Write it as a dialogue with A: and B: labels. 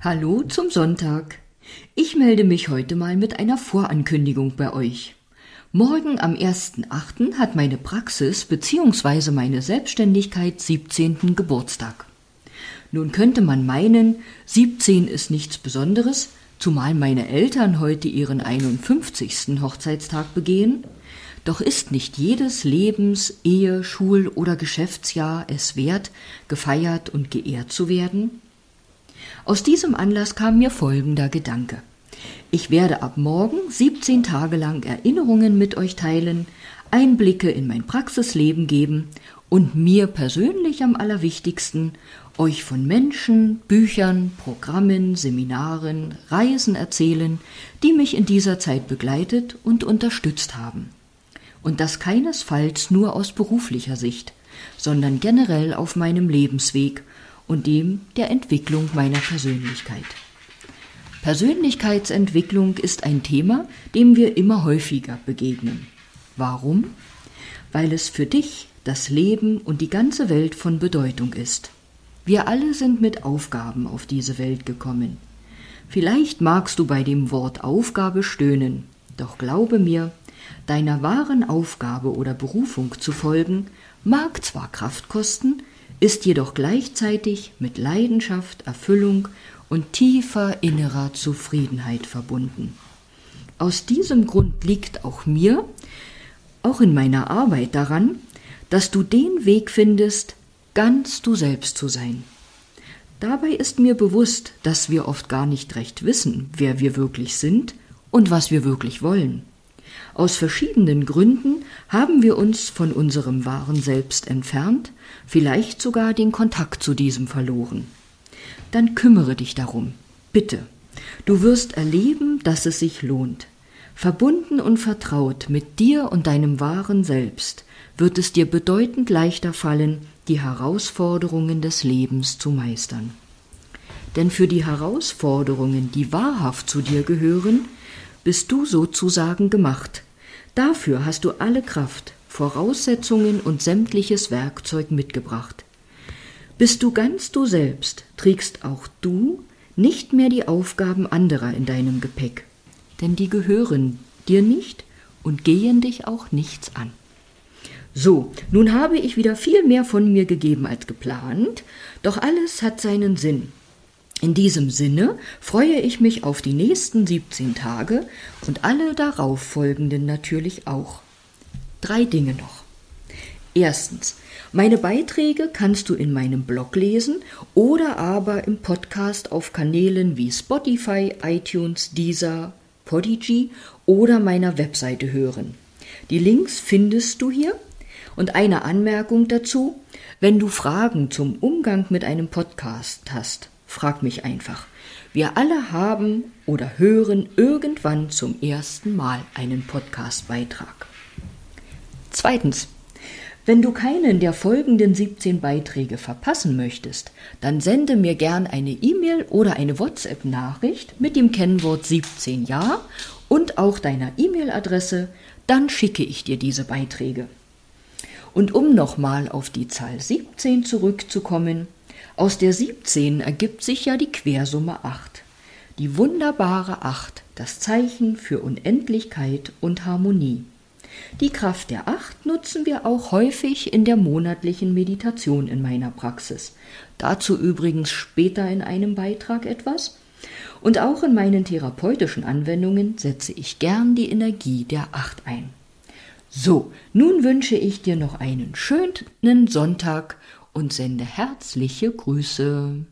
A: Hallo zum Sonntag. Ich melde mich heute mal mit einer Vorankündigung bei euch. Morgen am 1.8. hat meine Praxis bzw. meine Selbstständigkeit 17. Geburtstag. Nun könnte man meinen, 17 ist nichts Besonderes, zumal meine Eltern heute ihren 51. Hochzeitstag begehen. Doch ist nicht jedes Lebens-, Ehe-, Schul- oder Geschäftsjahr es wert, gefeiert und geehrt zu werden? Aus diesem Anlass kam mir folgender Gedanke. Ich werde ab morgen 17 Tage lang Erinnerungen mit euch teilen, Einblicke in mein Praxisleben geben und mir persönlich am allerwichtigsten euch von Menschen, Büchern, Programmen, Seminaren, Reisen erzählen, die mich in dieser Zeit begleitet und unterstützt haben. Und das keinesfalls nur aus beruflicher Sicht, sondern generell auf meinem Lebensweg und dem der Entwicklung meiner Persönlichkeit. Persönlichkeitsentwicklung ist ein Thema, dem wir immer häufiger begegnen. Warum? Weil es für dich, das Leben und die ganze Welt von Bedeutung ist. Wir alle sind mit Aufgaben auf diese Welt gekommen. Vielleicht magst du bei dem Wort Aufgabe stöhnen, doch glaube mir, deiner wahren Aufgabe oder Berufung zu folgen, mag zwar Kraft kosten, ist jedoch gleichzeitig mit Leidenschaft, Erfüllung und tiefer innerer Zufriedenheit verbunden. Aus diesem Grund liegt auch mir, auch in meiner Arbeit daran, dass du den Weg findest, ganz du selbst zu sein. Dabei ist mir bewusst, dass wir oft gar nicht recht wissen, wer wir wirklich sind und was wir wirklich wollen. Aus verschiedenen Gründen haben wir uns von unserem wahren Selbst entfernt, vielleicht sogar den Kontakt zu diesem verloren. Dann kümmere dich darum, bitte. Du wirst erleben, dass es sich lohnt. Verbunden und vertraut mit dir und deinem wahren Selbst wird es dir bedeutend leichter fallen, die Herausforderungen des Lebens zu meistern. Denn für die Herausforderungen, die wahrhaft zu dir gehören, bist du sozusagen gemacht. Dafür hast du alle Kraft, Voraussetzungen und sämtliches Werkzeug mitgebracht. Bist du ganz du selbst, trägst auch du nicht mehr die Aufgaben anderer in deinem Gepäck, denn die gehören dir nicht und gehen dich auch nichts an. So, nun habe ich wieder viel mehr von mir gegeben als geplant, doch alles hat seinen Sinn. In diesem Sinne freue ich mich auf die nächsten 17 Tage und alle darauf folgenden natürlich auch. Drei Dinge noch. Erstens, meine Beiträge kannst du in meinem Blog lesen oder aber im Podcast auf Kanälen wie Spotify, iTunes, Deezer, Podigy oder meiner Webseite hören. Die Links findest du hier. Und eine Anmerkung dazu, wenn du Fragen zum Umgang mit einem Podcast hast, Frag mich einfach. Wir alle haben oder hören irgendwann zum ersten Mal einen Podcastbeitrag. Zweitens. Wenn du keinen der folgenden 17 Beiträge verpassen möchtest, dann sende mir gern eine E-Mail oder eine WhatsApp-Nachricht mit dem Kennwort 17 Ja und auch deiner E-Mail-Adresse, dann schicke ich dir diese Beiträge. Und um nochmal auf die Zahl 17 zurückzukommen, aus der 17 ergibt sich ja die Quersumme 8. Die wunderbare 8, das Zeichen für Unendlichkeit und Harmonie. Die Kraft der Acht nutzen wir auch häufig in der monatlichen Meditation in meiner Praxis. Dazu übrigens später in einem Beitrag etwas. Und auch in meinen therapeutischen Anwendungen setze ich gern die Energie der Acht ein. So, nun wünsche ich dir noch einen schönen Sonntag und sende herzliche Grüße.